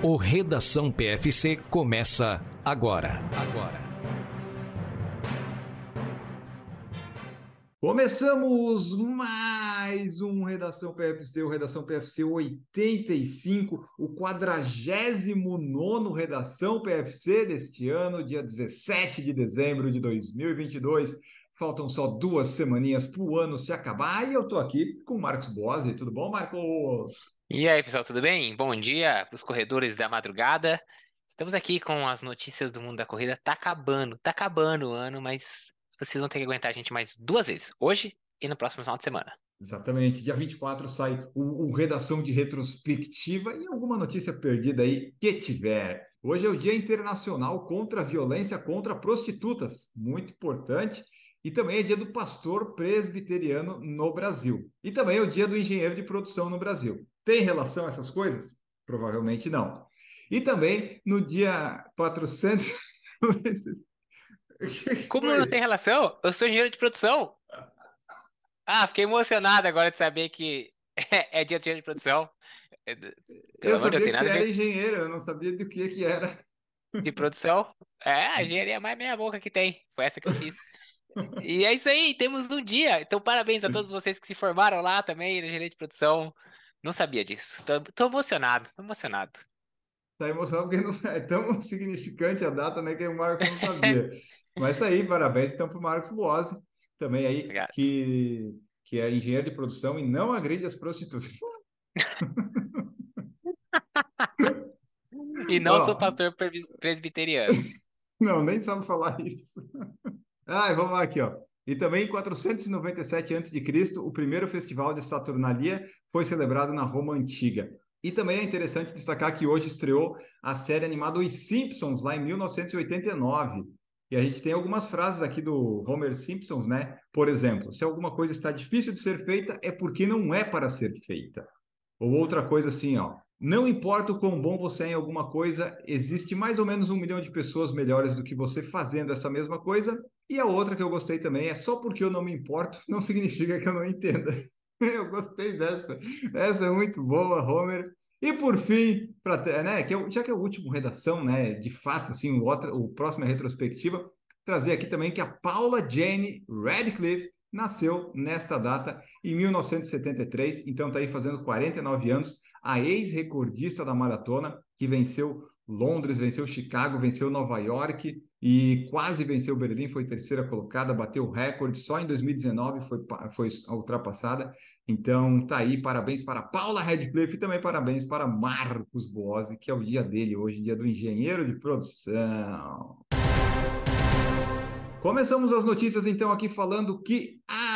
O Redação PFC começa agora. Agora. Começamos mais um Redação PFC, o Redação PFC 85, o 49 Redação PFC deste ano, dia 17 de dezembro de 2022. Faltam só duas semaninhas para o ano se acabar e eu estou aqui com o Marcos Boazzi. Tudo bom, Marcos? E aí, pessoal, tudo bem? Bom dia para os corredores da madrugada. Estamos aqui com as notícias do mundo da corrida. Tá acabando, tá acabando o ano, mas vocês vão ter que aguentar a gente mais duas vezes, hoje e no próximo final de semana. Exatamente. Dia 24 sai o, o Redação de Retrospectiva e alguma notícia perdida aí que tiver. Hoje é o Dia Internacional contra a Violência contra Prostitutas, muito importante. E também é dia do pastor presbiteriano no Brasil. E também é o dia do engenheiro de produção no Brasil. Tem relação a essas coisas? Provavelmente não. E também no dia 400. Como não tem relação? Eu sou engenheiro de produção. Ah, fiquei emocionado agora de saber que é, dia de engenheiro de produção. É, pelo eu sabia que você era engenheiro, eu não sabia do que que era. De produção? É, a engenharia é mais meia boca que tem. Foi essa que eu fiz. E é isso aí, temos um dia. Então, parabéns a todos vocês que se formaram lá também na engenharia de produção. Não sabia disso. Tô, tô emocionado, tô emocionado. Tá emocionado porque não é tão significante a data, né? Que o Marcos não sabia. Mas tá aí, parabéns então pro Marcos Boazzi, também aí, que, que é engenheiro de produção e não agride as prostitutas. e não sou pastor presbiteriano. Não, nem sabe falar isso. Ah, vamos lá aqui, ó. E também em 497 a.C., o primeiro festival de Saturnalia foi celebrado na Roma Antiga. E também é interessante destacar que hoje estreou a série animada Os Simpsons, lá em 1989. E a gente tem algumas frases aqui do Homer Simpson, né? Por exemplo, se alguma coisa está difícil de ser feita, é porque não é para ser feita. Ou outra coisa assim, ó. Não importa o quão bom você é em alguma coisa, existe mais ou menos um milhão de pessoas melhores do que você fazendo essa mesma coisa, e a outra que eu gostei também é só porque eu não me importo, não significa que eu não entenda. eu gostei dessa. Essa é muito boa, Homer. E por fim, pra, né, que já que é o último redação, né, de fato, assim, o, outro, o próximo é retrospectiva, trazer aqui também que a Paula Jane Radcliffe nasceu nesta data em 1973, então está aí fazendo 49 anos, a ex-recordista da maratona, que venceu Londres, venceu Chicago, venceu Nova York, e quase venceu Berlim, foi terceira colocada, bateu o recorde, só em 2019 foi, foi ultrapassada. Então tá aí, parabéns para Paula Redcliffe e também parabéns para Marcos Boazzi, que é o dia dele hoje, dia do engenheiro de produção. Começamos as notícias então aqui falando que a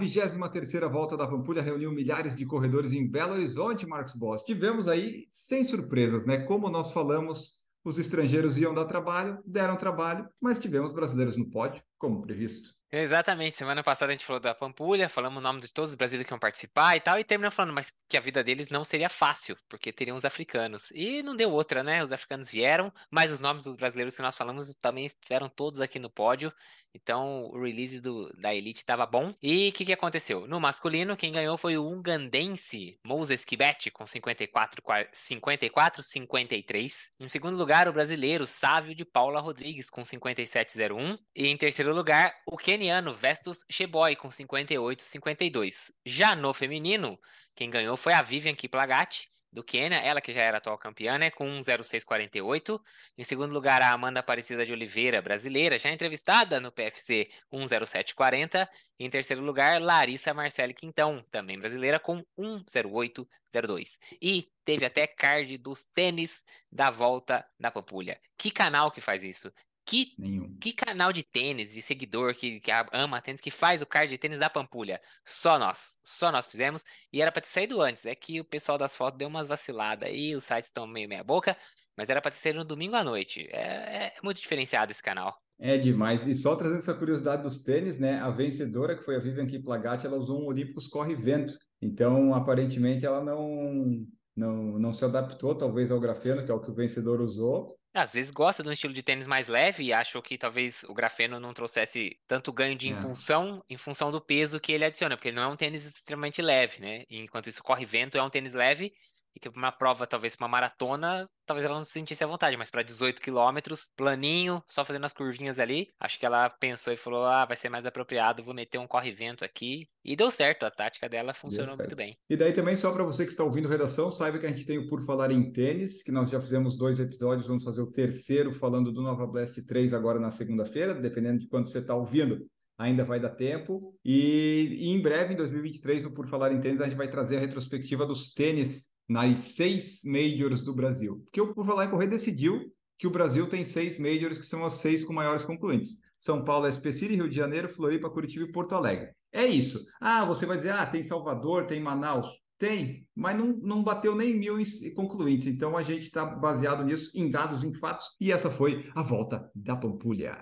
23ª volta da Pampulha reuniu milhares de corredores em Belo Horizonte, Marcos Boss. Tivemos aí sem surpresas, né? Como nós falamos os estrangeiros iam dar trabalho, deram trabalho, mas tivemos brasileiros no pódio, como previsto. Exatamente. Semana passada a gente falou da Pampulha, falamos o nome de todos os brasileiros que iam participar e tal, e terminamos falando, mas que a vida deles não seria fácil, porque teriam os africanos. E não deu outra, né? Os africanos vieram, mas os nomes dos brasileiros que nós falamos também estiveram todos aqui no pódio. Então o release do, da Elite estava bom. E o que, que aconteceu? No masculino, quem ganhou foi o ugandense Moses Kibet, com 54, 54 53. Em segundo lugar, o brasileiro Sávio de Paula Rodrigues, com 57,01. E em terceiro lugar, o keniano Vestus Sheboy, com 58,52. Já no feminino, quem ganhou foi a Vivian Kiplagat, do Quênia, ela que já era atual campeã, né, com 1,0648. Em segundo lugar, a Amanda Aparecida de Oliveira, brasileira, já entrevistada no PFC, 1,0740. E em terceiro lugar, Larissa Marcele Quintão, também brasileira, com 1,0802. E teve até card dos tênis da volta da Pampulha. Que canal que faz isso? Que, que canal de tênis e seguidor que, que ama tênis que faz o card de tênis da Pampulha? Só nós. Só nós fizemos. E era para ter saído antes. É que o pessoal das fotos deu umas vaciladas aí, os sites estão meio meia boca. Mas era para ter saído no domingo à noite. É, é muito diferenciado esse canal. É demais. E só trazendo essa curiosidade dos tênis, né? A vencedora, que foi a Vivian Kiplagat, ela usou um Olímpicos Corre Vento. Então, aparentemente, ela não, não, não se adaptou, talvez, ao grafeno, que é o que o vencedor usou. Às vezes gosta de um estilo de tênis mais leve e achou que talvez o grafeno não trouxesse tanto ganho de é. impulsão em função do peso que ele adiciona, porque ele não é um tênis extremamente leve, né? Enquanto isso, corre vento é um tênis leve, e que uma prova, talvez uma maratona, talvez ela não se sentisse à vontade, mas para 18 quilômetros, planinho, só fazendo as curvinhas ali, acho que ela pensou e falou: ah, vai ser mais apropriado, vou meter um corre-vento aqui. E deu certo, a tática dela funcionou muito bem. E daí também, só para você que está ouvindo redação, saiba que a gente tem o Por Falar em Tênis, que nós já fizemos dois episódios, vamos fazer o terceiro falando do Nova Blast 3 agora na segunda-feira, dependendo de quando você está ouvindo ainda vai dar tempo. E, e, em breve, em 2023, no Por Falar em Tênis, a gente vai trazer a retrospectiva dos tênis nas seis majors do Brasil. Porque o Por Falar em Correr decidiu que o Brasil tem seis majors, que são as seis com maiores concluintes. São Paulo, SP City, Rio de Janeiro, Floripa, Curitiba e Porto Alegre. É isso. Ah, você vai dizer, ah, tem Salvador, tem Manaus. Tem, mas não, não bateu nem mil concluintes. Então a gente está baseado nisso, em dados, em fatos. E essa foi a volta da Pampulha.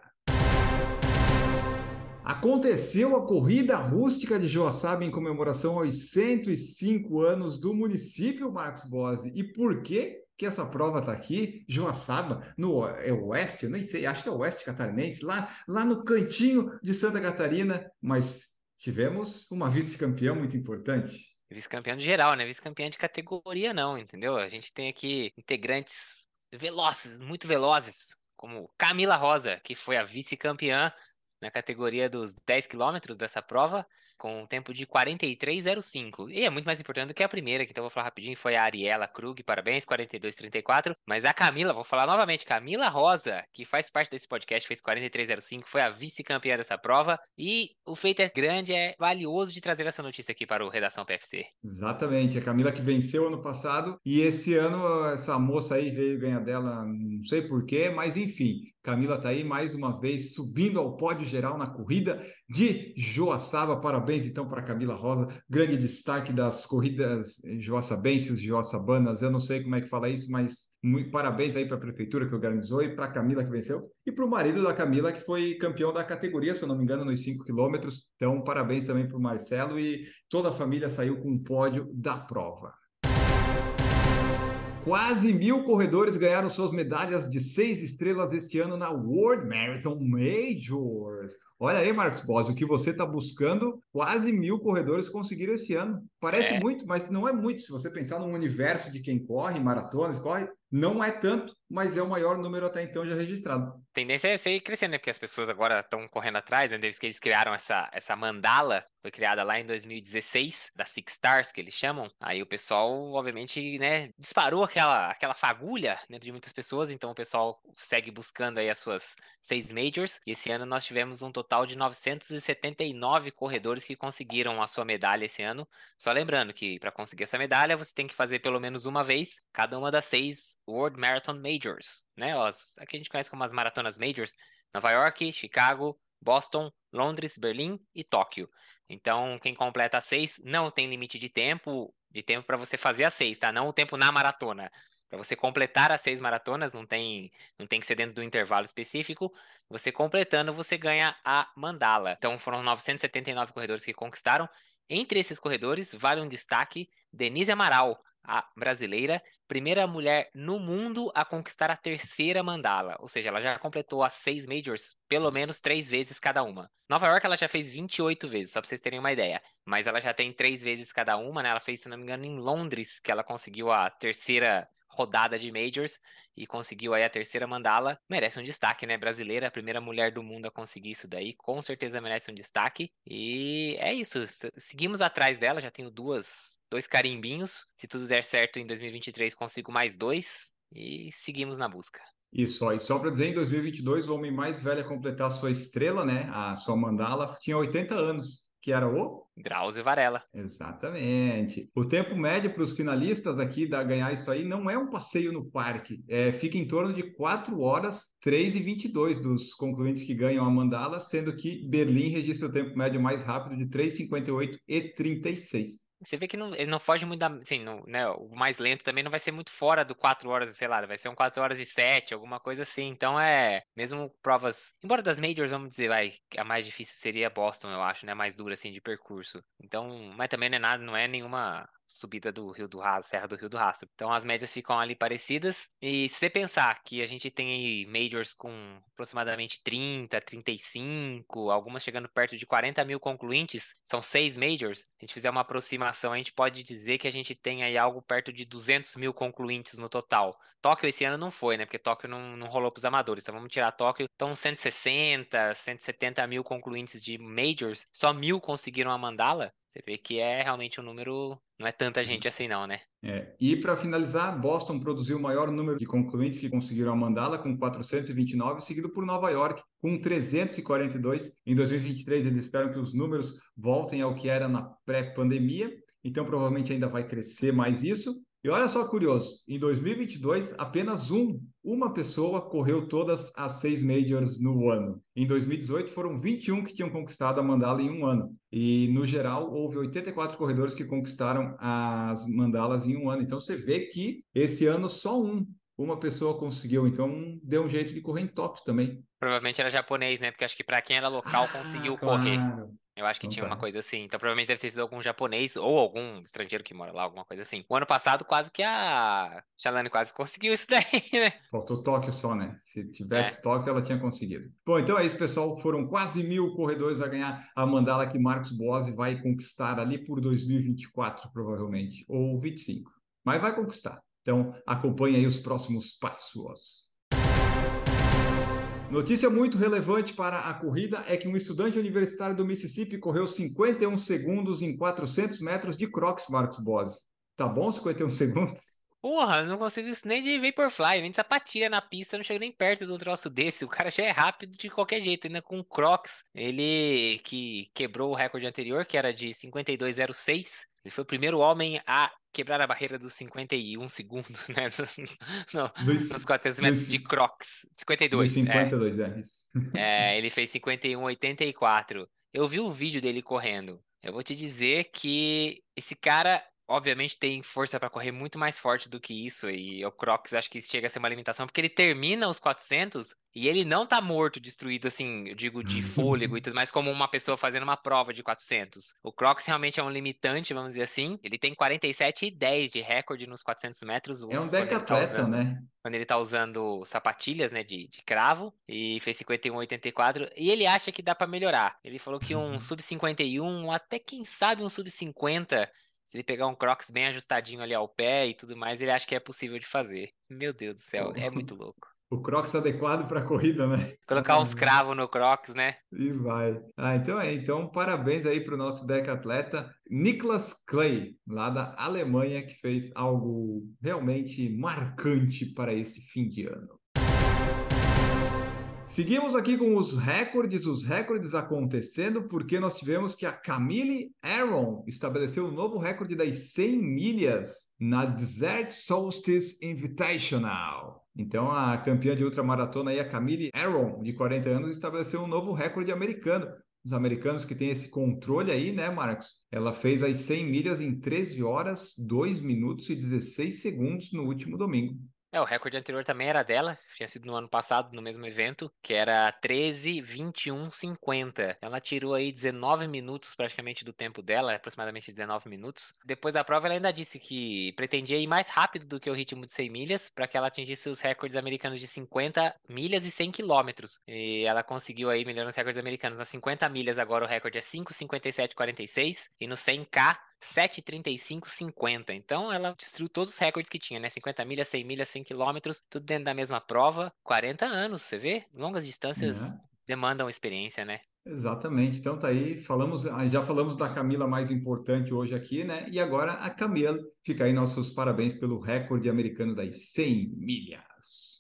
Aconteceu a corrida rústica de Joaçaba em comemoração aos 105 anos do município, Marcos Bose. E por que que essa prova está aqui? Joaçaba, no é oeste, eu nem sei, acho que é oeste catarinense, lá, lá no cantinho de Santa Catarina, mas tivemos uma vice-campeã muito importante. Vice-campeã geral, né? Vice-campeã de categoria não, entendeu? A gente tem aqui integrantes velozes, muito velozes, como Camila Rosa, que foi a vice-campeã na categoria dos 10 quilômetros dessa prova, com um tempo de 43,05. E é muito mais importante do que a primeira, que então vou falar rapidinho, foi a Ariela Krug, parabéns, 42,34. Mas a Camila, vou falar novamente, Camila Rosa, que faz parte desse podcast, fez 43,05, foi a vice-campeã dessa prova. E o feito é grande, é valioso de trazer essa notícia aqui para o Redação PFC. Exatamente, a Camila que venceu ano passado, e esse ano essa moça aí veio ganhar dela, não sei porquê, mas enfim, Camila está aí mais uma vez subindo ao pódio geral na corrida de Joaçaba. Parabéns então para Camila Rosa, grande destaque das corridas joaçabenses, joaçabanas. Eu não sei como é que fala isso, mas muito, parabéns aí para a prefeitura que organizou e para a Camila que venceu e para o marido da Camila que foi campeão da categoria, se eu não me engano, nos 5 quilômetros. Então, parabéns também para o Marcelo e toda a família saiu com um pódio da prova. Quase mil corredores ganharam suas medalhas de seis estrelas este ano na World Marathon Majors. Olha aí, Marcos Bosi, o que você está buscando, quase mil corredores conseguiram esse ano. Parece é. muito, mas não é muito. Se você pensar no universo de quem corre, maratonas, corre, não é tanto, mas é o maior número até então já registrado. Tendência é ser crescendo, né? Porque as pessoas agora estão correndo atrás, né? Que eles criaram essa, essa mandala, foi criada lá em 2016, da Six Stars, que eles chamam. Aí o pessoal, obviamente, né, disparou aquela, aquela fagulha dentro de muitas pessoas, então o pessoal segue buscando aí as suas seis majors. E esse ano nós tivemos um total de 979 corredores que conseguiram a sua medalha esse ano. Só lembrando que para conseguir essa medalha, você tem que fazer pelo menos uma vez cada uma das seis World Marathon Majors, né? As, aqui a gente conhece como as maratonas Majors, Nova York, Chicago, Boston, Londres, Berlim e Tóquio. Então, quem completa seis não tem limite de tempo, de tempo para você fazer as seis, tá? Não o tempo na maratona. Para você completar as seis maratonas, não tem, não tem que ser dentro do intervalo específico. Você completando, você ganha a mandala. Então, foram 979 corredores que conquistaram. Entre esses corredores, vale um destaque: Denise Amaral, a brasileira, primeira mulher no mundo a conquistar a terceira mandala, ou seja, ela já completou as seis majors pelo menos três vezes cada uma. Nova York ela já fez 28 vezes, só para vocês terem uma ideia, mas ela já tem três vezes cada uma, né? Ela fez, se não me engano, em Londres, que ela conseguiu a terceira rodada de majors e conseguiu aí a terceira mandala, merece um destaque, né? Brasileira, a primeira mulher do mundo a conseguir isso daí, com certeza merece um destaque. E é isso, seguimos atrás dela, já tenho duas, dois carimbinhos. Se tudo der certo em 2023, consigo mais dois e seguimos na busca. Isso, ó, e só para dizer, em 2022, o homem mais velho a completar a sua estrela, né, a sua mandala, tinha 80 anos que era o Drauzio Varela. Exatamente. O tempo médio para os finalistas aqui da ganhar isso aí não é um passeio no parque, é, fica em torno de 4 horas 3 e 22 dos concluintes que ganham a mandala, sendo que Berlim registra o tempo médio mais rápido de 3,58 e 36. Você vê que não, ele não foge muito da. Assim, no, né, o mais lento também não vai ser muito fora do 4 horas, sei lá, vai ser um 4 horas e 7, alguma coisa assim. Então é. Mesmo provas. Embora das Majors, vamos dizer, vai, a mais difícil seria Boston, eu acho, né? Mais dura, assim, de percurso. Então. Mas também não é nada, não é nenhuma subida do Rio do Rastro, Serra do Rio do Rastro. Então as médias ficam ali parecidas. E se você pensar que a gente tem majors com aproximadamente 30, 35, algumas chegando perto de 40 mil concluintes, são seis majors. Se a gente fizer uma aproximação a gente pode dizer que a gente tem aí algo perto de 200 mil concluintes no total. Tóquio esse ano não foi, né? Porque Tóquio não, não rolou para os amadores. Então vamos tirar Tóquio. Então 160, 170 mil concluintes de majors, só mil conseguiram a mandala. Você vê que é realmente um número, não é tanta gente assim não, né? É. E para finalizar, Boston produziu o maior número de concluintes que conseguiram a mandala, com 429, seguido por Nova York, com 342. Em 2023, eles esperam que os números voltem ao que era na pré-pandemia, então provavelmente ainda vai crescer mais isso. E olha só curioso, em 2022, apenas um, uma pessoa correu todas as seis majors no ano. Em 2018, foram 21 que tinham conquistado a mandala em um ano. E, no geral, houve 84 corredores que conquistaram as mandalas em um ano. Então, você vê que esse ano só um, uma pessoa conseguiu. Então, deu um jeito de correr em Tóquio também. Provavelmente era japonês, né? Porque acho que para quem era local ah, conseguiu claro. correr. Eu acho que tinha uma coisa assim. Então provavelmente deve ter sido algum japonês ou algum estrangeiro que mora lá, alguma coisa assim. O ano passado quase que a Shalane quase conseguiu isso daí, né? Faltou Tóquio só, né? Se tivesse É. Tóquio, ela tinha conseguido. Bom, então é isso, pessoal. Foram quase mil corredores a ganhar a mandala que Marcos Boazzi vai conquistar ali por 2024, provavelmente, ou 25. Mas vai conquistar. Então, acompanhe aí os próximos passos. Notícia muito relevante para a corrida é que um estudante universitário do Mississippi correu 51 segundos em 400 metros de crocs, Marcos Boazzi. Tá bom 51 segundos? Porra, não consigo isso nem de Vaporfly, nem de sapatilha na pista, não chego nem perto do troço desse. O cara já é rápido de qualquer jeito, ainda com Crocs. Ele que quebrou o recorde anterior, que era de 52,06. Ele foi o primeiro homem a quebrar a barreira dos 51 segundos, né? No- Dos, nos 400 metros dos- de Crocs. dos 52, é. 52, é isso. É, ele fez 51,84. Eu vi um vídeo dele correndo. Eu vou te dizer que esse cara, obviamente, tem força pra correr muito mais forte do que isso. E o Crocs acho que chega a ser uma limitação, porque ele termina os 400 e ele não tá morto, destruído, assim, eu digo, de fôlego e tudo mais, como uma pessoa fazendo uma prova de 400. O Crocs realmente é um limitante, vamos dizer assim. Ele tem 47,10 de recorde nos 400 metros. É um tá decatleta, usando né? quando ele tá usando sapatilhas, né, de, de cravo, e fez 51,84, e ele acha que dá pra melhorar. Ele falou que um Uhum. sub 51, até quem sabe um sub 50, se ele pegar um Crocs bem ajustadinho ali ao pé e tudo mais, ele acha que é possível de fazer. Meu Deus do céu, é muito louco. O Crocs adequado para a corrida, né? Colocar uns cravos no Crocs, né? E vai. Ah, então é. Então, parabéns aí para o nosso decatleta Niklas Clay, lá da Alemanha, que fez algo realmente marcante para este fim de ano. Seguimos aqui com os recordes, os recordes acontecendo, porque nós tivemos que a Camille Aaron estabeleceu um novo recorde das 100 milhas na Desert Solstice Invitational. Então, a campeã de ultramaratona aí, a Camille Aaron, de 40 anos, estabeleceu um novo recorde americano. Os americanos que têm esse controle aí, né, Marcos? Ela fez as 100 milhas em 13 horas, 2 minutos e 16 segundos no último domingo. É, o recorde anterior também era dela, tinha sido no ano passado, no mesmo evento, que era 13, 21, 50. Ela tirou aí 19 minutos praticamente do tempo dela, aproximadamente 19 minutos. Depois da prova, ela ainda disse que pretendia ir mais rápido do que o ritmo de 100 milhas, para que ela atingisse os recordes americanos de 50 milhas e 100 quilômetros. E ela conseguiu aí melhorar os recordes americanos. Nas 50 milhas, agora o recorde é 5,57,46 e no 100K 7,35,50. Então ela destruiu todos os recordes que tinha, né? 50 milhas, 100 milhas, 100 quilômetros, tudo dentro da mesma prova. 40 anos, você vê? Longas distâncias Né? demandam experiência, né? Exatamente. Então tá aí, falamos, ah, já falamos da Camila mais importante hoje aqui, né? E agora a Camila. Fica aí nossos parabéns pelo recorde americano das 100 milhas.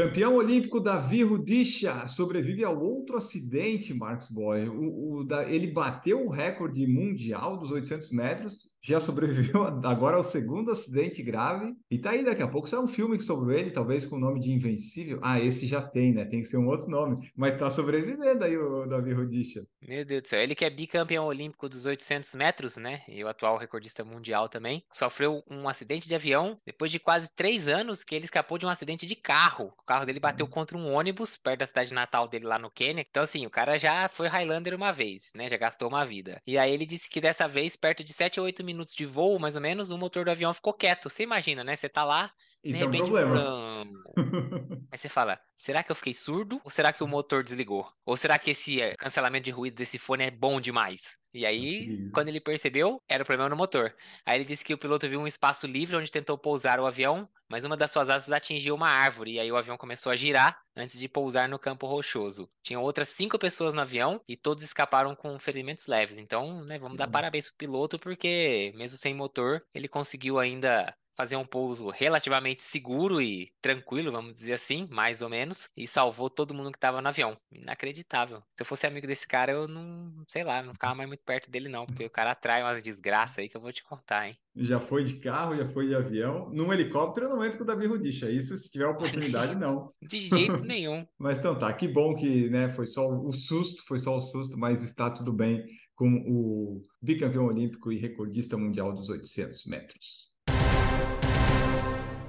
Campeão olímpico Davi Rudisha sobrevive ao outro acidente, Marcos Boy. O, o ele bateu o recorde mundial dos 800 metros, já sobreviveu agora ao segundo acidente grave. E tá aí, daqui a pouco sai um filme sobre ele, talvez com o nome de Invencível. Ah, esse já tem, né? Tem que ser um outro nome. Mas tá sobrevivendo aí o Davi Rudisha. Meu Deus do céu. Ele que é bicampeão olímpico dos 800 metros, né? E o atual recordista mundial também. Sofreu um acidente de avião depois de quase três anos que ele escapou de um acidente de carro. O carro dele bateu contra um ônibus perto da cidade natal dele lá no Quênia. Então, assim, o cara já foi Highlander uma vez, né? Já gastou uma vida. E aí ele disse que dessa vez, perto de 7 ou 8 minutos de voo, mais ou menos, o motor do avião ficou quieto. Você imagina, né? Você tá lá Isso é um problema. Aí você fala, será que eu fiquei surdo ou será que o motor desligou? Ou será que esse eh, cancelamento de ruído desse fone é bom demais? E aí, quando ele percebeu, era o problema no motor. Aí ele disse que o piloto viu um espaço livre onde tentou pousar o avião, mas uma das suas asas atingiu uma árvore, e aí o avião começou a girar antes de pousar no campo rochoso. Tinham outras cinco pessoas no avião e todos escaparam com ferimentos leves. Então, né, vamos dar bom. parabéns pro piloto, porque mesmo sem motor, ele conseguiu ainda fazer um pouso relativamente seguro e tranquilo, vamos dizer assim, mais ou menos, e salvou todo mundo que estava no avião. Inacreditável. Se eu fosse amigo desse cara, eu não, sei lá, não ficava mais muito perto dele não, porque o cara atrai umas desgraças aí que eu vou te contar, hein? Já foi de carro, já foi de avião. Num helicóptero eu não entro com o Davi Rudisha. Isso, se tiver oportunidade, não. De jeito nenhum. Mas então tá, que bom que né, foi só o susto, foi só o susto, mas está tudo bem com o bicampeão olímpico e recordista mundial dos 800 metros.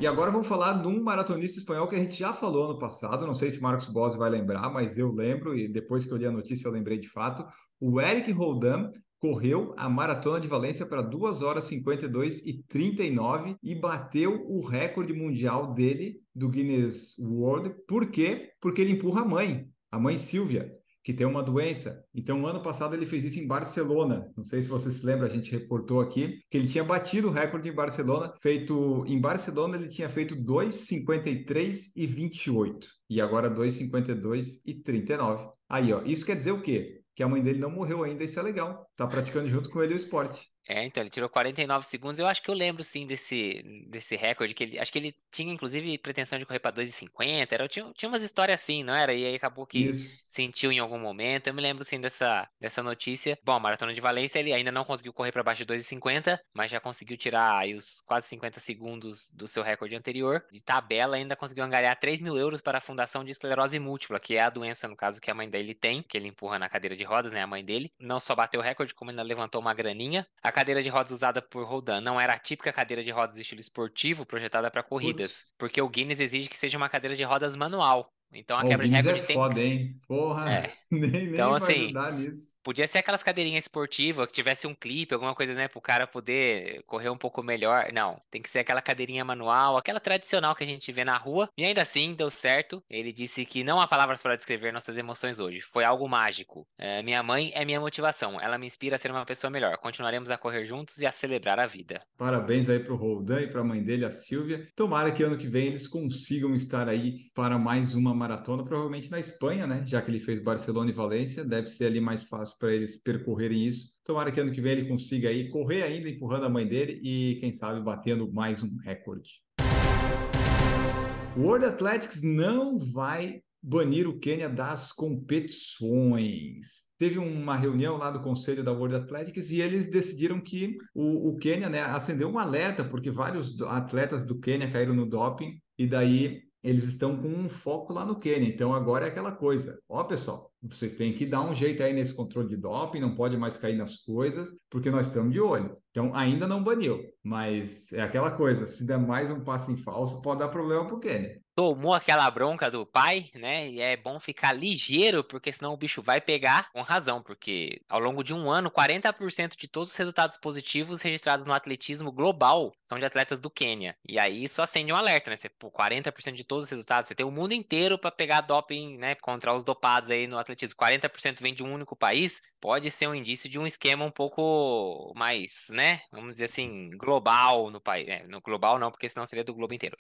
E agora vamos falar de um maratonista espanhol que a gente já falou no passado. Não sei se Marcos Bose vai lembrar, mas eu lembro, e depois que eu li a notícia eu lembrei de fato. O Eric Roldan correu a maratona de Valência para 2 horas 52 e 39 e bateu o recorde mundial dele do Guinness World. Por quê? Porque ele empurra a mãe, a mãe Silvia, que tem uma doença. Então, ano passado ele fez isso em Barcelona. Não sei se você se lembra, a gente reportou aqui que ele tinha batido o recorde em Barcelona. Feito em Barcelona, ele tinha feito 2:53 e 28 e agora 2:52 e 39. Aí, ó, isso quer dizer o quê? Que a mãe dele não morreu ainda, isso é legal. Tá praticando junto com ele o esporte. É, então, ele tirou 49 segundos. Eu acho que eu lembro, sim, desse, desse recorde. que ele, Acho que ele tinha, inclusive, pretensão de correr para 2,50. Era, tinha, tinha umas histórias assim, não era? E aí acabou que Isso. sentiu em algum momento. Eu me lembro, sim, dessa, dessa notícia. Bom, a Maratona de Valência, ele ainda não conseguiu correr para baixo de 2,50, mas já conseguiu tirar aí os quase 50 segundos do seu recorde anterior. De tabela, ainda conseguiu angariar 3 mil euros para a Fundação de Esclerose Múltipla, que é a doença, no caso, que a mãe dele tem, que ele empurra na cadeira de rodas, né? A mãe dele. Não só bateu o recorde, como ainda levantou uma graninha. A cadeira de rodas usada por Roldan não era a típica cadeira de rodas de estilo esportivo projetada para corridas, porque o Guinness exige que seja uma cadeira de rodas manual. Então a quebra de Guinness é recorde tem foda, que hein? Porra, É. nem, nem Então, assim, nisso. Podia ser aquelas cadeirinhas esportivas que tivesse um clipe, alguma coisa, né, pro cara poder correr um pouco melhor. Não, tem que ser aquela cadeirinha manual, aquela tradicional que a gente vê na rua. E ainda assim, deu certo. Ele disse que não há palavras para descrever nossas emoções hoje. Foi algo mágico. É, minha mãe é minha motivação. Ela me inspira a ser uma pessoa melhor. Continuaremos a correr juntos e a celebrar a vida. Parabéns aí pro Roldan e para a mãe dele, a Silvia. Tomara que ano que vem eles consigam estar aí para mais uma maratona, provavelmente na Espanha, né? Já que ele fez Barcelona e Valência, deve ser ali mais fácil para eles percorrerem isso. Tomara que ano que vem ele consiga aí correr ainda empurrando a mãe dele e quem sabe batendo mais um recorde. World Athletics não vai banir o Quênia das competições. Teve uma reunião lá do conselho da World Athletics e eles decidiram que o, o Quênia né, acendeu um alerta, porque vários atletas do Quênia caíram no doping, e daí eles estão com um foco lá no Quênia. Então agora é aquela coisa. Ó, pessoal, vocês têm que dar um jeito aí nesse controle de doping, não pode mais cair nas coisas, porque nós estamos de olho. Então ainda não baniu, mas é aquela coisa. Se der mais um passo em falso, pode dar problema pro Quênia. Tomou aquela bronca do pai, né? E é bom ficar ligeiro, porque senão o bicho vai pegar com razão, porque ao longo de um ano, 40% de todos os resultados positivos registrados no atletismo global são de atletas do Quênia. E aí isso acende um alerta, né? Você, pô, 40% de todos os resultados, você tem o mundo inteiro para pegar doping, né? Contra os dopados aí no atletismo. 40% vem de um único país, pode ser um indício de um esquema um pouco mais, né? Vamos dizer assim, global no país. É, no global não, porque senão seria do globo inteiro.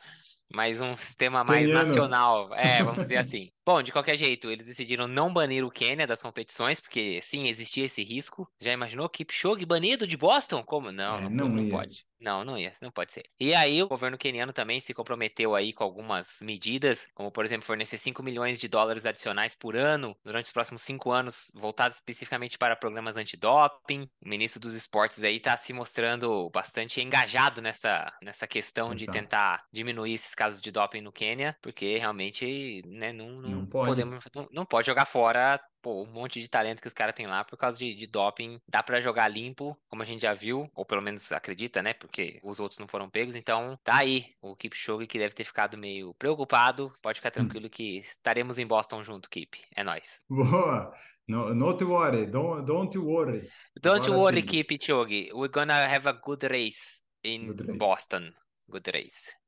Mas um sistema mais Queniano. nacional, é, vamos dizer assim. Bom, de qualquer jeito, eles decidiram não banir o Quênia das competições, porque sim, existia esse risco. Já imaginou Kipchoge banido de Boston? Como? Não, É, não, não não pode. Não, não ia, não pode ser. E aí o governo queniano também se comprometeu aí com algumas medidas, como por exemplo fornecer 5 milhões de dólares adicionais por ano durante os próximos cinco anos, voltados especificamente para programas antidoping. O ministro dos esportes aí está se mostrando bastante engajado nessa, nessa questão de Exato. tentar diminuir esses casos de doping no Quênia, porque realmente, né, não, não, Não pode. podemos, não, não pode jogar fora pô, um monte de talento que os caras têm lá por causa de, de doping. Dá pra jogar limpo, como a gente já viu, ou pelo menos acredita, né? Porque os outros não foram pegos. Então, tá aí o Kipchoge que deve ter ficado meio preocupado. Pode ficar tranquilo que estaremos em Boston junto, Kip. É nóis. Boa! No, not worry, don't, don't worry. Don't Agora worry. Kipchoge. We're gonna have a good race in Good race. Boston. Good race.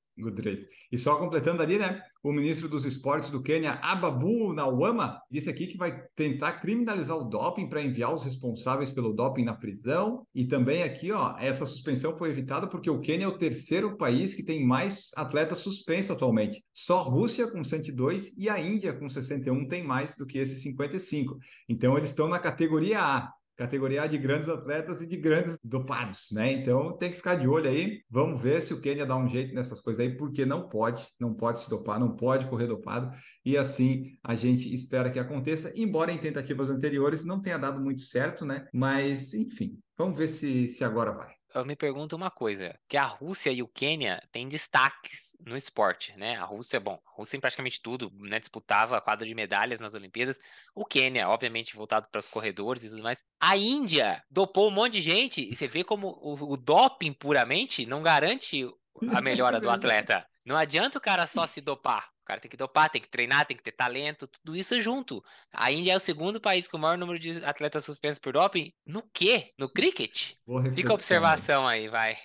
E só completando ali, né? O ministro dos esportes do Quênia, Ababu Nawama, disse aqui que vai tentar criminalizar o doping para enviar os responsáveis pelo doping na prisão. E também aqui, ó, essa suspensão foi evitada porque o Quênia é o terceiro país que tem mais atletas suspensos atualmente. Só a Rússia com 102 e a Índia com 61 tem mais do que esses 55. Então eles estão na categoria A categoria de grandes atletas e de grandes dopados, né? Então tem que ficar de olho aí. Vamos ver se o Quênia dá um jeito nessas coisas aí, porque não pode, não pode se dopar, não pode correr dopado. E assim a gente espera que aconteça, embora em tentativas anteriores não tenha dado muito certo, né? Mas enfim, vamos ver se, se agora vai eu me pergunto uma coisa, que a Rússia e o Quênia têm destaques no esporte, né? A Rússia, bom, a Rússia em praticamente tudo, né, disputava a quadra de medalhas nas Olimpíadas. O Quênia, obviamente, voltado para os corredores e tudo mais. A Índia dopou um monte de gente e você vê como o, o doping puramente não garante a melhora do atleta. Não adianta o cara só se dopar. O cara tem que dopar, tem que treinar, tem que ter talento, tudo isso junto. A Índia é o segundo país com o maior número de atletas suspensos por doping. No quê? No cricket? Fica a observação aí, vai.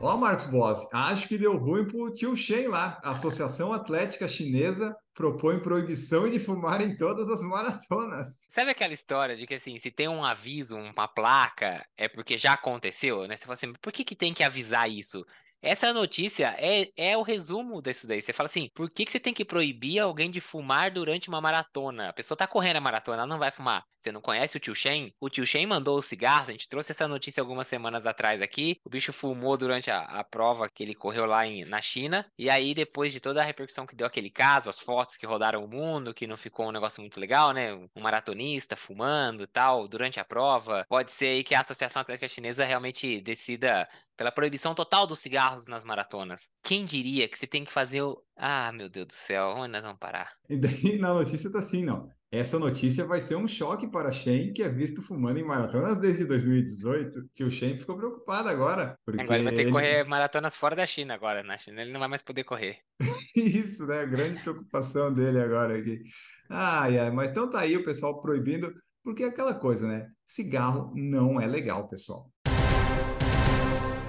Ó, Marcos Boss, acho que deu ruim pro tio Shen lá. A Associação Atlética Chinesa propõe proibição de fumar em todas as maratonas. Sabe aquela história de que, assim, se tem um aviso, uma placa, é porque já aconteceu, né? Você fala assim, por que, que tem que avisar isso? Essa notícia é, é o resumo disso daí. Você fala assim, por que, que você tem que proibir alguém de fumar durante uma maratona? A pessoa tá correndo a maratona, ela não vai fumar. Você não conhece o tio Shen? O tio Shen mandou o cigarro, a gente trouxe essa notícia algumas semanas atrás aqui. O bicho fumou durante a, a prova que ele correu lá em, na China. E aí, depois de toda a repercussão que deu aquele caso, as fotos que rodaram o mundo, que não ficou um negócio muito legal, né? Um maratonista fumando e tal, durante a prova. Pode ser aí que a Associação Atlética Chinesa realmente decida pela proibição total dos cigarros nas maratonas. Quem diria que você tem que fazer o. Ah, meu Deus do céu, onde nós vamos parar? E daí na notícia tá assim, não. Essa notícia vai ser um choque para Shen, que é visto fumando em maratonas desde 2018, que o Shen ficou preocupado agora. Porque agora ele vai ter que correr maratonas fora da China agora. Na China ele não vai mais poder correr. Isso, né? A grande preocupação dele agora aqui. Ai, ai, mas então tá aí o pessoal proibindo, porque é aquela coisa, né? Cigarro não é legal, pessoal.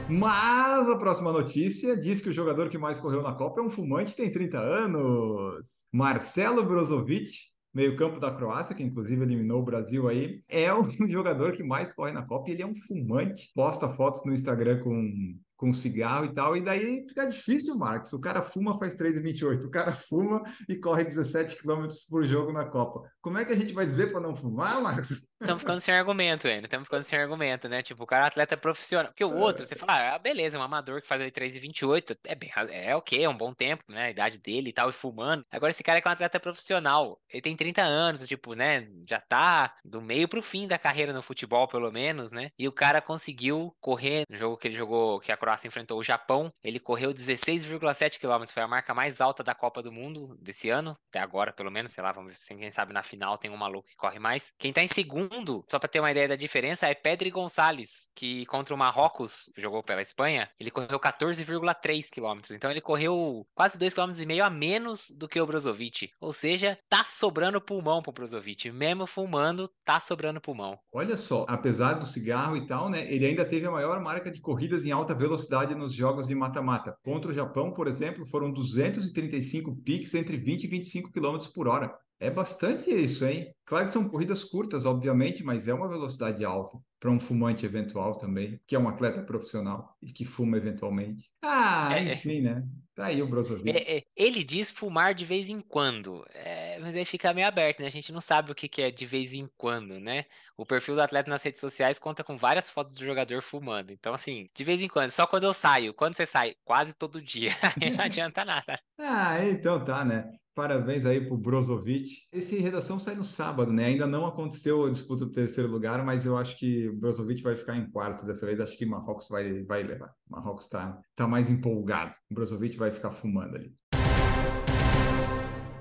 Mas a próxima notícia diz que o jogador que mais correu na Copa é um fumante, tem 30 anos. Marcelo Brozovic, meio-campo da Croácia, que inclusive eliminou o Brasil aí, é o jogador que mais corre na Copa e ele é um fumante. Posta fotos no Instagram com com cigarro e tal, e daí fica difícil, Marcos. O cara fuma faz 3,28, o cara fuma e corre 17 km por jogo na Copa. Como é que a gente vai dizer para não fumar, Marcos? Estamos ficando sem argumento ainda, estamos ficando sem argumento, né? Tipo, o cara é atleta profissional. Porque o outro, você fala, ah, beleza, é um amador que faz ali 3,28, é bem, é ok, é um bom tempo, né? A idade dele e tal, e fumando. Agora, esse cara é, é um atleta profissional, ele tem 30 anos, tipo, né? Já tá do meio pro fim da carreira no futebol, pelo menos, né? E o cara conseguiu correr no jogo que ele jogou, que a Croácia enfrentou o Japão. Ele correu 16,7 km, foi a marca mais alta da Copa do Mundo desse ano, até agora, pelo menos, sei lá, vamos ver, quem sabe na final tem um maluco que corre mais. Quem tá em segundo, só para ter uma ideia da diferença, é Pedri Gonçalves, que contra o Marrocos, jogou pela Espanha, ele correu 14,3 km. Então ele correu quase 2,5 km a menos do que o Brozovic. Ou seja, tá sobrando pulmão pro Brozovic. Mesmo fumando, tá sobrando pulmão. Olha só, apesar do cigarro e tal, né, ele ainda teve a maior marca de corridas em alta velocidade nos jogos de mata-mata. Contra o Japão, por exemplo, foram 235 piques entre 20 e 25 km por hora. É bastante isso, hein? Claro que são corridas curtas, obviamente, mas é uma velocidade alta para um fumante eventual também, que é um atleta profissional e que fuma eventualmente. Ah, é, é. enfim, né? Tá aí o Brozovic. É, é, ele diz fumar de vez em quando, é, mas aí fica meio aberto, né? A gente não sabe o que, que é de vez em quando, né? O perfil do atleta nas redes sociais conta com várias fotos do jogador fumando. Então, assim, de vez em quando, só quando eu saio. Quando você sai? Quase todo dia. Aí não adianta nada. Ah, então tá, né? Parabéns aí pro Brozovic. Esse redação sai no sábado, né? Ainda não aconteceu a disputa do terceiro lugar, mas eu acho que o Brozovic vai ficar em quarto dessa vez. Acho que Marrocos vai, vai levar. Marrocos tá, tá mais empolgado. O Brozovic vai ficar fumando ali.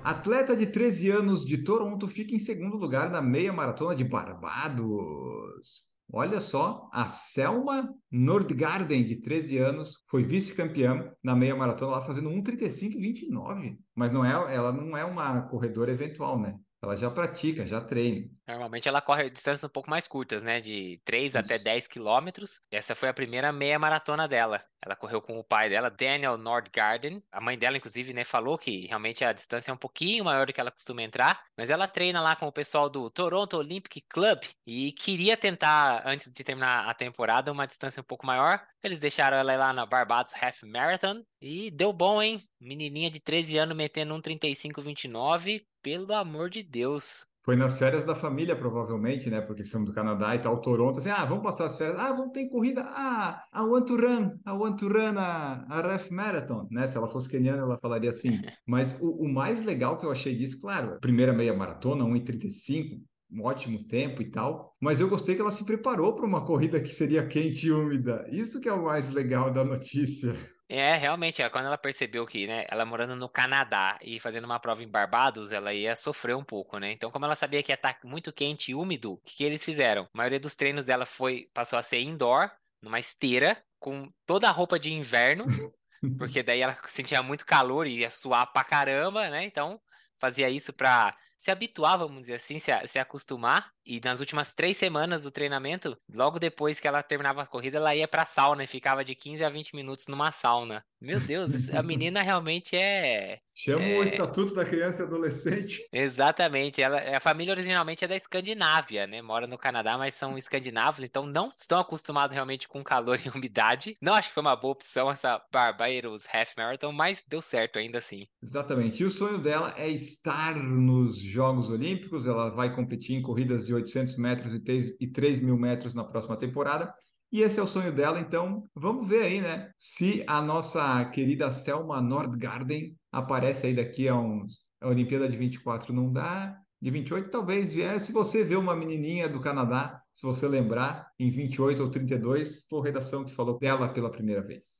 Atleta de 13 anos de Toronto fica em segundo lugar na meia maratona de Barbados. Olha só, a Selma Nordgarden, de 13 anos, foi vice-campeã na meia maratona, lá fazendo 1,35,29. Mas não é, ela não é uma corredora eventual, né? ela já pratica, já treina. Normalmente ela corre distâncias um pouco mais curtas, né? De 3 até 10 quilômetros. Essa foi a primeira meia maratona dela. Ela correu com o pai dela, Daniel Nordgarden. A mãe dela, inclusive, né, falou que realmente a distância é um pouquinho maior do que ela costuma entrar. Mas ela treina lá com o pessoal do Toronto Olympic Club e queria tentar, antes de terminar a temporada, uma distância um pouco maior. Eles deixaram ela ir lá na Barbados Half Marathon e deu bom, hein? Menininha de 13 anos metendo um 35-29. Pelo amor de Deus. Foi nas férias da família, provavelmente, né? Porque somos do Canadá e tal, Toronto, assim, ah, vamos passar as férias, ah, vamos ter corrida, ah, a want to run, a want to run a, a Ref Marathon, né? Se ela fosse keniana, ela falaria assim. Mas o, o mais legal que eu achei disso, claro, primeira meia maratona, 1,35, um ótimo tempo e tal, mas eu gostei que ela se preparou para uma corrida que seria quente e úmida. Isso que é o mais legal da notícia. É, realmente, quando ela percebeu que, né, ela morando no Canadá e fazendo uma prova em Barbados, ela ia sofrer um pouco, né? Então, como ela sabia que ia estar tá muito quente e úmido, o que, que eles fizeram? A maioria dos treinos dela foi passou a ser indoor, numa esteira, com toda a roupa de inverno, porque daí ela sentia muito calor e ia suar pra caramba, né? Então, fazia isso pra se habituar, vamos dizer assim, se, se acostumar. E nas últimas três semanas do treinamento, logo depois que ela terminava a corrida, ela ia pra sauna e ficava de 15 a 20 minutos numa sauna. Meu Deus, a menina realmente é. Chama é... o Estatuto da Criança e Adolescente. Exatamente. Ela, a família originalmente é da Escandinávia, né? Mora no Canadá, mas são escandinavos, então não estão acostumados realmente com calor e umidade. Não acho que foi uma boa opção essa Barbados Half Marathon, mas deu certo ainda assim. Exatamente. E o sonho dela é estar nos Jogos Olímpicos. Ela vai competir em corridas de 800 metros e 3 mil metros na próxima temporada. E esse é o sonho dela, então vamos ver aí, né? Se a nossa querida Selma Nordgarden aparece aí daqui a uns. A Olimpíada de 24 não dá, de 28 talvez vier. Se você vê uma menininha do Canadá, se você lembrar, em 28 ou 32, foi a redação que falou dela pela primeira vez.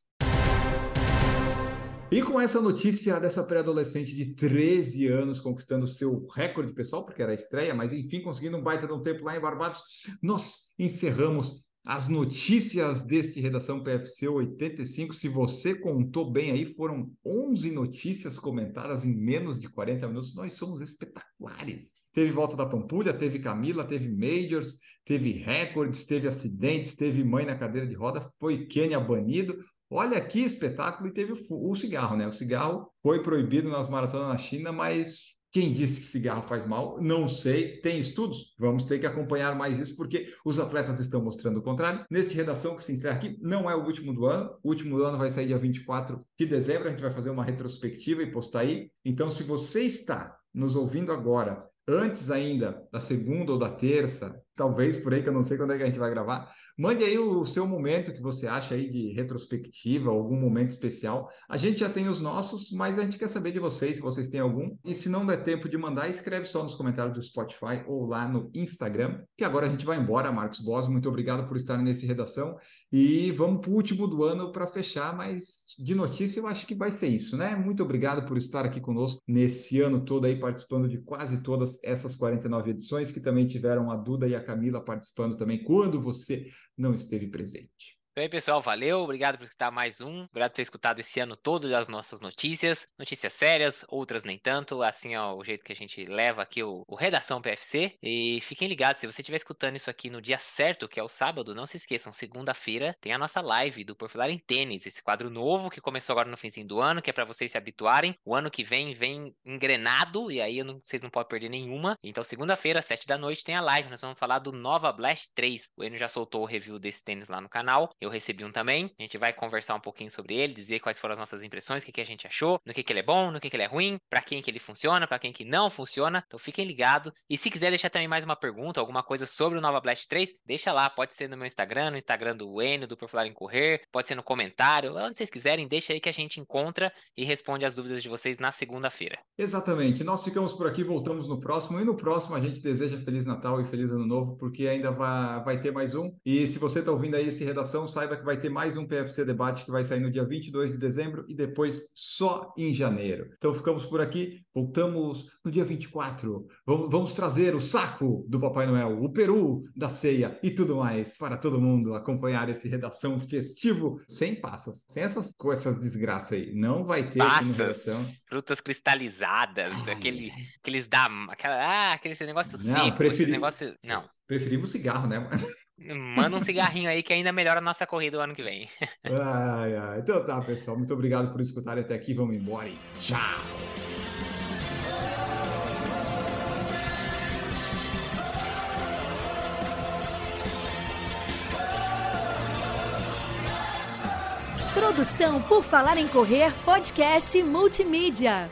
E com essa notícia dessa pré-adolescente de 13 anos conquistando seu recorde pessoal, porque era a estreia, mas enfim, conseguindo um baita de um tempo lá em Barbados, nós encerramos as notícias deste Redação PFC 85. Se você contou bem aí, foram 11 notícias comentadas em menos de 40 minutos. Nós somos espetaculares. Teve volta da Pampulha, teve Camila, teve Majors, teve recordes, teve acidentes, teve mãe na cadeira de roda, foi Quênia banido, Olha que espetáculo e teve o, cigarro, né? O cigarro foi proibido nas maratonas na China, mas quem disse que cigarro faz mal? Não sei. Tem estudos? Vamos ter que acompanhar mais isso, porque os atletas estão mostrando o contrário. Neste redação que se encerra aqui, não é o último do ano. O último do ano vai sair dia 24 de dezembro. A gente vai fazer uma retrospectiva e postar aí. Então, se você está nos ouvindo agora, antes ainda da segunda ou da terça, talvez por aí que eu não sei quando é que a gente vai gravar, Mande aí o seu momento que você acha aí de retrospectiva, algum momento especial. A gente já tem os nossos, mas a gente quer saber de vocês, se vocês têm algum. E se não der tempo de mandar, escreve só nos comentários do Spotify ou lá no Instagram. Que agora a gente vai embora, Marcos Boss. Muito obrigado por estar nesse redação. E vamos para o último do ano para fechar, mas de notícia eu acho que vai ser isso, né? Muito obrigado por estar aqui conosco nesse ano todo aí, participando de quase todas essas 49 edições, que também tiveram a Duda e a Camila participando também quando você não esteve presente. Aí, pessoal, valeu, obrigado por escutar mais um, obrigado por ter escutado esse ano todo as nossas notícias, notícias sérias, outras nem tanto, assim é o jeito que a gente leva aqui o, o Redação PFC, e fiquem ligados, se você estiver escutando isso aqui no dia certo, que é o sábado, não se esqueçam, segunda-feira tem a nossa live do Por Falar em Tênis, esse quadro novo que começou agora no finzinho do ano, que é para vocês se habituarem, o ano que vem vem engrenado, e aí não, vocês não podem perder nenhuma, então segunda-feira, sete da noite, tem a live, nós vamos falar do Nova Blast 3, o Eno já soltou o review desse tênis lá no canal, eu recebi um também. A gente vai conversar um pouquinho sobre ele, dizer quais foram as nossas impressões, o que, que a gente achou, no que, que ele é bom, no que, que ele é ruim, para quem que ele funciona, para quem que não funciona. Então fiquem ligados. E se quiser deixar também mais uma pergunta, alguma coisa sobre o Nova Blast 3, deixa lá. Pode ser no meu Instagram, no Instagram do Enio, do Por Falar em Correr, pode ser no comentário, onde vocês quiserem, deixa aí que a gente encontra e responde as dúvidas de vocês na segunda-feira. Exatamente. Nós ficamos por aqui, voltamos no próximo. E no próximo a gente deseja Feliz Natal e Feliz Ano Novo, porque ainda vai, vai ter mais um. E se você está ouvindo aí esse redação, saiba que vai ter mais um PFC Debate que vai sair no dia 22 de dezembro e depois só em janeiro. Então ficamos por aqui, voltamos no dia 24. Vamos, vamos trazer o saco do Papai Noel, o peru da ceia e tudo mais para todo mundo acompanhar esse redação festivo sem passas, sem essas coisas desgraças aí. Não vai ter passas, frutas cristalizadas, Ai, aquele, aqueles da, aquela, ah, aquele negócio não, seco, preferi... negócio, não. Preferimos cigarro, né? Manda um cigarrinho aí que ainda melhora a nossa corrida o ano que vem. ai, ai. Então tá, pessoal. Muito obrigado por escutarem até aqui. Vamos embora e tchau! Produção por Falar em Correr, podcast multimídia.